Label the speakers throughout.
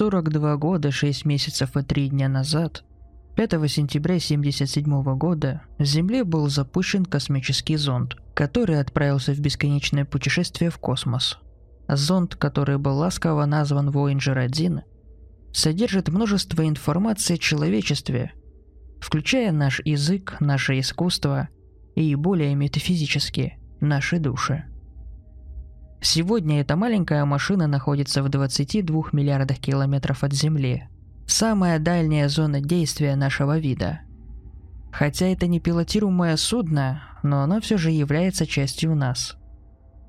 Speaker 1: 42 года, 6 месяцев и 3 дня назад, 5 сентября 1977 года, с Земли был запущен космический зонд, который отправился в бесконечное путешествие в космос. Зонд, который был ласково назван Voyager 1, содержит множество информации о человечестве, включая наш язык, наше искусство и более метафизически наши души. Сегодня эта маленькая машина находится в 22 миллиардах километров от Земли. Самая дальняя зона действия нашего вида. Хотя это не пилотируемое судно, но оно все же является частью нас.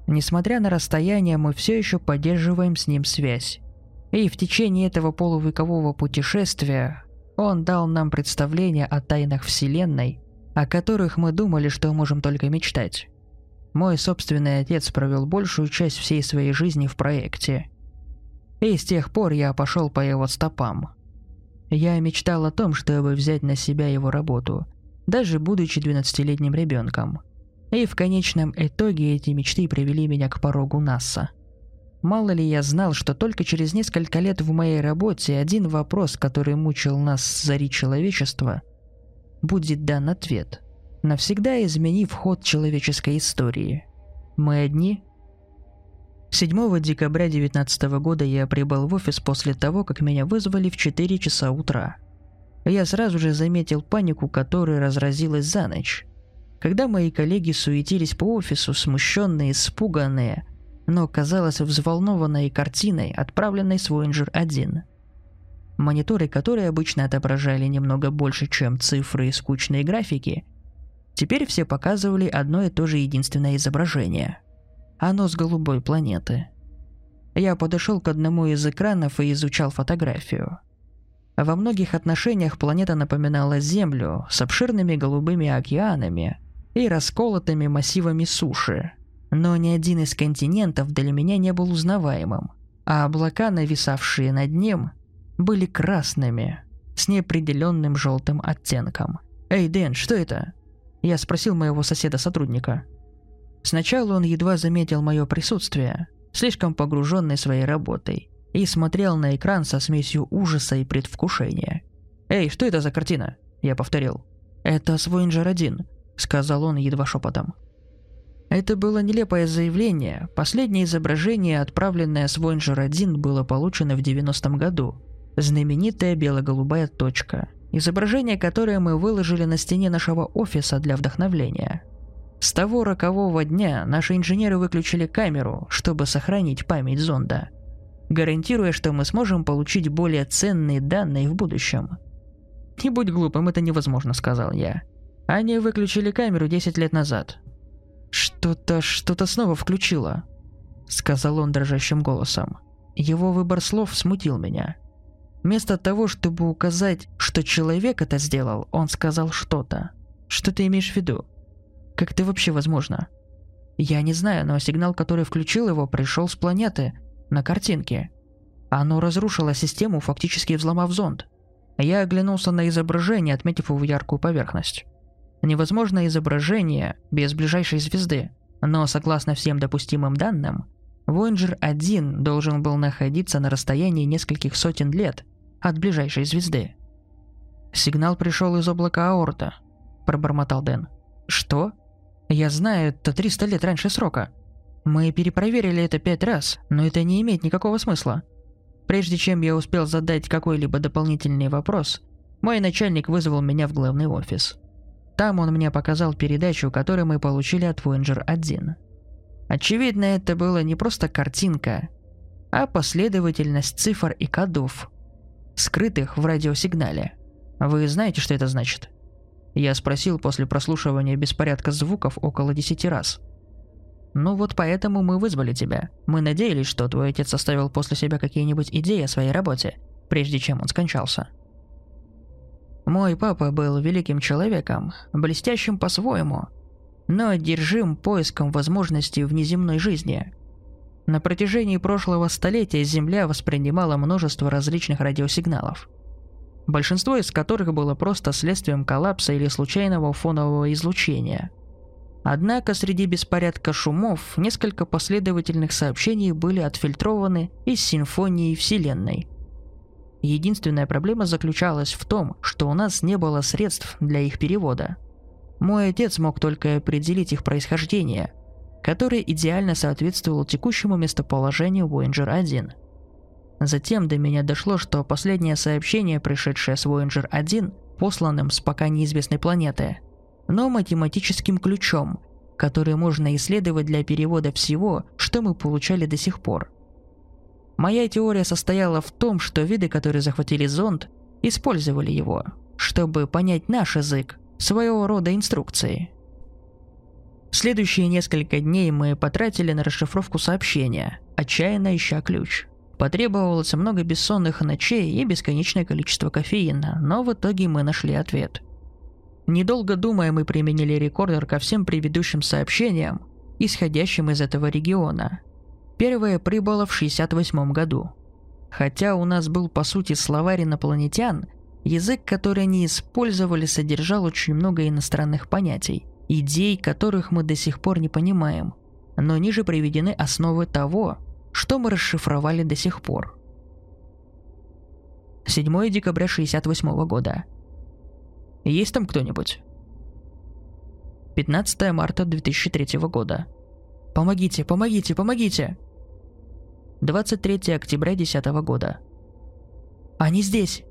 Speaker 1: Несмотря на расстояние, мы все еще поддерживаем с ним связь. И в течение этого полувекового путешествия он дал нам представление о тайнах Вселенной, о которых мы думали, что можем только мечтать. Мой собственный отец провел большую часть всей своей жизни в проекте. И с тех пор я пошел по его стопам. Я мечтал о том, чтобы взять на себя его работу, даже будучи 12-летним ребенком. И в конечном итоге эти мечты привели меня к порогу НАСА – Мало ли я знал, что только через несколько лет в моей работе один вопрос, который мучил нас зари человечества, будет дан ответ, навсегда изменив ход человеческой истории. Мы одни? 7 декабря 2019 года я прибыл в офис после того, как меня вызвали в 4 часа утра. Я сразу же заметил панику, которая разразилась за ночь. Когда мои коллеги суетились по офису, смущенные, испуганные – но казалась взволнованной картиной, отправленной с Voyager 1. Мониторы, которые обычно отображали немного больше, чем цифры и скучные графики, теперь все показывали одно и то же единственное изображение. Оно с голубой планеты. Я подошел к одному из экранов и изучал фотографию. Во многих отношениях планета напоминала Землю с обширными голубыми океанами и расколотыми массивами суши – но ни один из континентов для меня не был узнаваемым, а облака, нависавшие над ним, были красными, с неопределенным желтым оттенком. «Эй, Дэн, что это?» Я спросил моего соседа-сотрудника. Сначала он едва заметил мое присутствие, слишком погруженный своей работой, и смотрел на экран со смесью ужаса и предвкушения. «Эй, что это за картина?» Я повторил. «Это с Voyager 1», — сказал он едва шепотом. Это было нелепое заявление. Последнее изображение, отправленное с Voyager 1, было получено в 90-м году. Знаменитая бело-голубая точка. Изображение, которое мы выложили на стене нашего офиса для вдохновления. С того рокового дня наши инженеры выключили камеру, чтобы сохранить память зонда, гарантируя, что мы сможем получить более ценные данные в будущем. «Не будь глупым, это невозможно», — сказал я. Они выключили камеру 10 лет назад. «Что-то, что-то снова включило», — сказал он дрожащим голосом. Его выбор слов смутил меня. Вместо того, чтобы указать, что человек это сделал, он сказал что-то. Что ты имеешь в виду? Как это вообще возможно? Я не знаю, но сигнал, который включил его, пришел с планеты, на картинке. Оно разрушило систему, фактически взломав зонд. Я оглянулся на изображение, отметив его яркую поверхность. Невозможно изображение без ближайшей звезды, но согласно всем допустимым данным, Voyager 1 должен был находиться на расстоянии нескольких сотен лет от ближайшей звезды. «Сигнал пришел из облака Аорта», – пробормотал Дэн. «Что? Я знаю, это 300 лет раньше срока. Мы перепроверили это пять раз, но это не имеет никакого смысла. Прежде чем я успел задать какой-либо дополнительный вопрос, мой начальник вызвал меня в главный офис. Там он мне показал передачу, которую мы получили от Voyager 1. Очевидно, это была не просто картинка, а последовательность цифр и кодов, скрытых в радиосигнале. Вы знаете, что это значит? Я спросил после прослушивания беспорядка звуков около десяти раз. Ну вот поэтому мы вызвали тебя. Мы надеялись, что твой отец оставил после себя какие-нибудь идеи о своей работе, прежде чем он скончался. Мой папа был великим человеком, блестящим по-своему, но одержим поиском возможностей внеземной жизни. На протяжении прошлого столетия Земля воспринимала множество различных радиосигналов, большинство из которых было просто следствием коллапса или случайного фонового излучения. Однако среди беспорядка шумов несколько последовательных сообщений были отфильтрованы из симфонии Вселенной – Единственная проблема заключалась в том, что у нас не было средств для их перевода. Мой отец мог только определить их происхождение, которое идеально соответствовало текущему местоположению Voyager-1. Затем до меня дошло, что последнее сообщение, пришедшее с Voyager-1, посланным с пока неизвестной планеты, но математическим ключом, который можно исследовать для перевода всего, что мы получали до сих пор. Моя теория состояла в том, что виды, которые захватили зонд, использовали его, чтобы понять наш язык, своего рода инструкции. Следующие несколько дней мы потратили на расшифровку сообщения, отчаянно ища ключ. Потребовалось много бессонных ночей и бесконечное количество кофеина, но в итоге мы нашли ответ – Недолго думая, мы применили рекордер ко всем предыдущим сообщениям, исходящим из этого региона. Первое прибыло в 68 году. Хотя у нас был по сути словарь инопланетян, язык, который они использовали, содержал очень много иностранных понятий, идей, которых мы до сих пор не понимаем, но ниже приведены основы того, что мы расшифровали до сих пор. 7 декабря 68 года – есть там кто-нибудь? 15 марта 2003 года. Помогите, помогите, помогите! 23 октября 2010 года. Они здесь!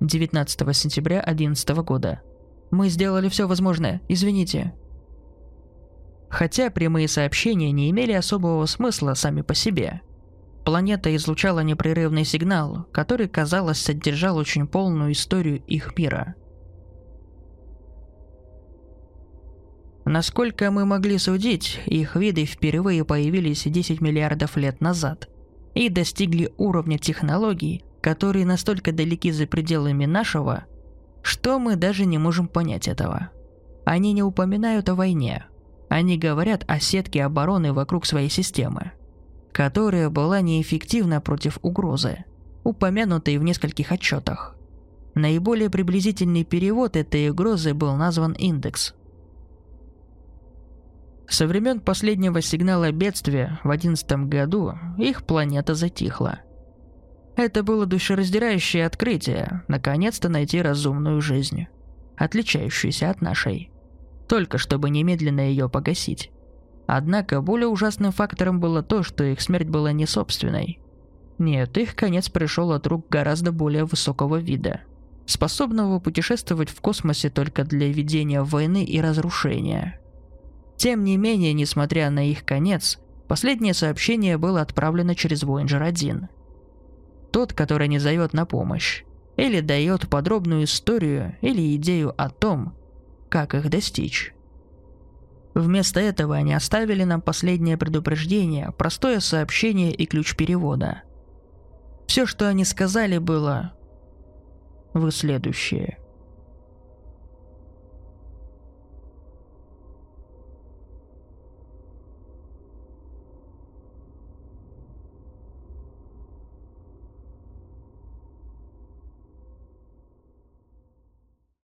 Speaker 1: 19 сентября 2011 года. Мы сделали все возможное, извините. Хотя прямые сообщения не имели особого смысла сами по себе – Планета излучала непрерывный сигнал, который, казалось, содержал очень полную историю их мира. Насколько мы могли судить, их виды впервые появились 10 миллиардов лет назад и достигли уровня технологий, которые настолько далеки за пределами нашего, что мы даже не можем понять этого. Они не упоминают о войне. Они говорят о сетке обороны вокруг своей системы – которая была неэффективна против угрозы, упомянутой в нескольких отчетах. Наиболее приблизительный перевод этой угрозы был назван индекс. Со времен последнего сигнала бедствия в 2011 году их планета затихла. Это было душераздирающее открытие, наконец-то найти разумную жизнь, отличающуюся от нашей, только чтобы немедленно ее погасить. Однако более ужасным фактором было то, что их смерть была не собственной. Нет, их конец пришел от рук гораздо более высокого вида, способного путешествовать в космосе только для ведения войны и разрушения. Тем не менее, несмотря на их конец, последнее сообщение было отправлено через Voyager 1. Тот, который не зовет на помощь, или дает подробную историю или идею о том, как их достичь. Вместо этого они оставили нам последнее предупреждение, простое сообщение и ключ перевода. Все, что они сказали, было «Вы следующие».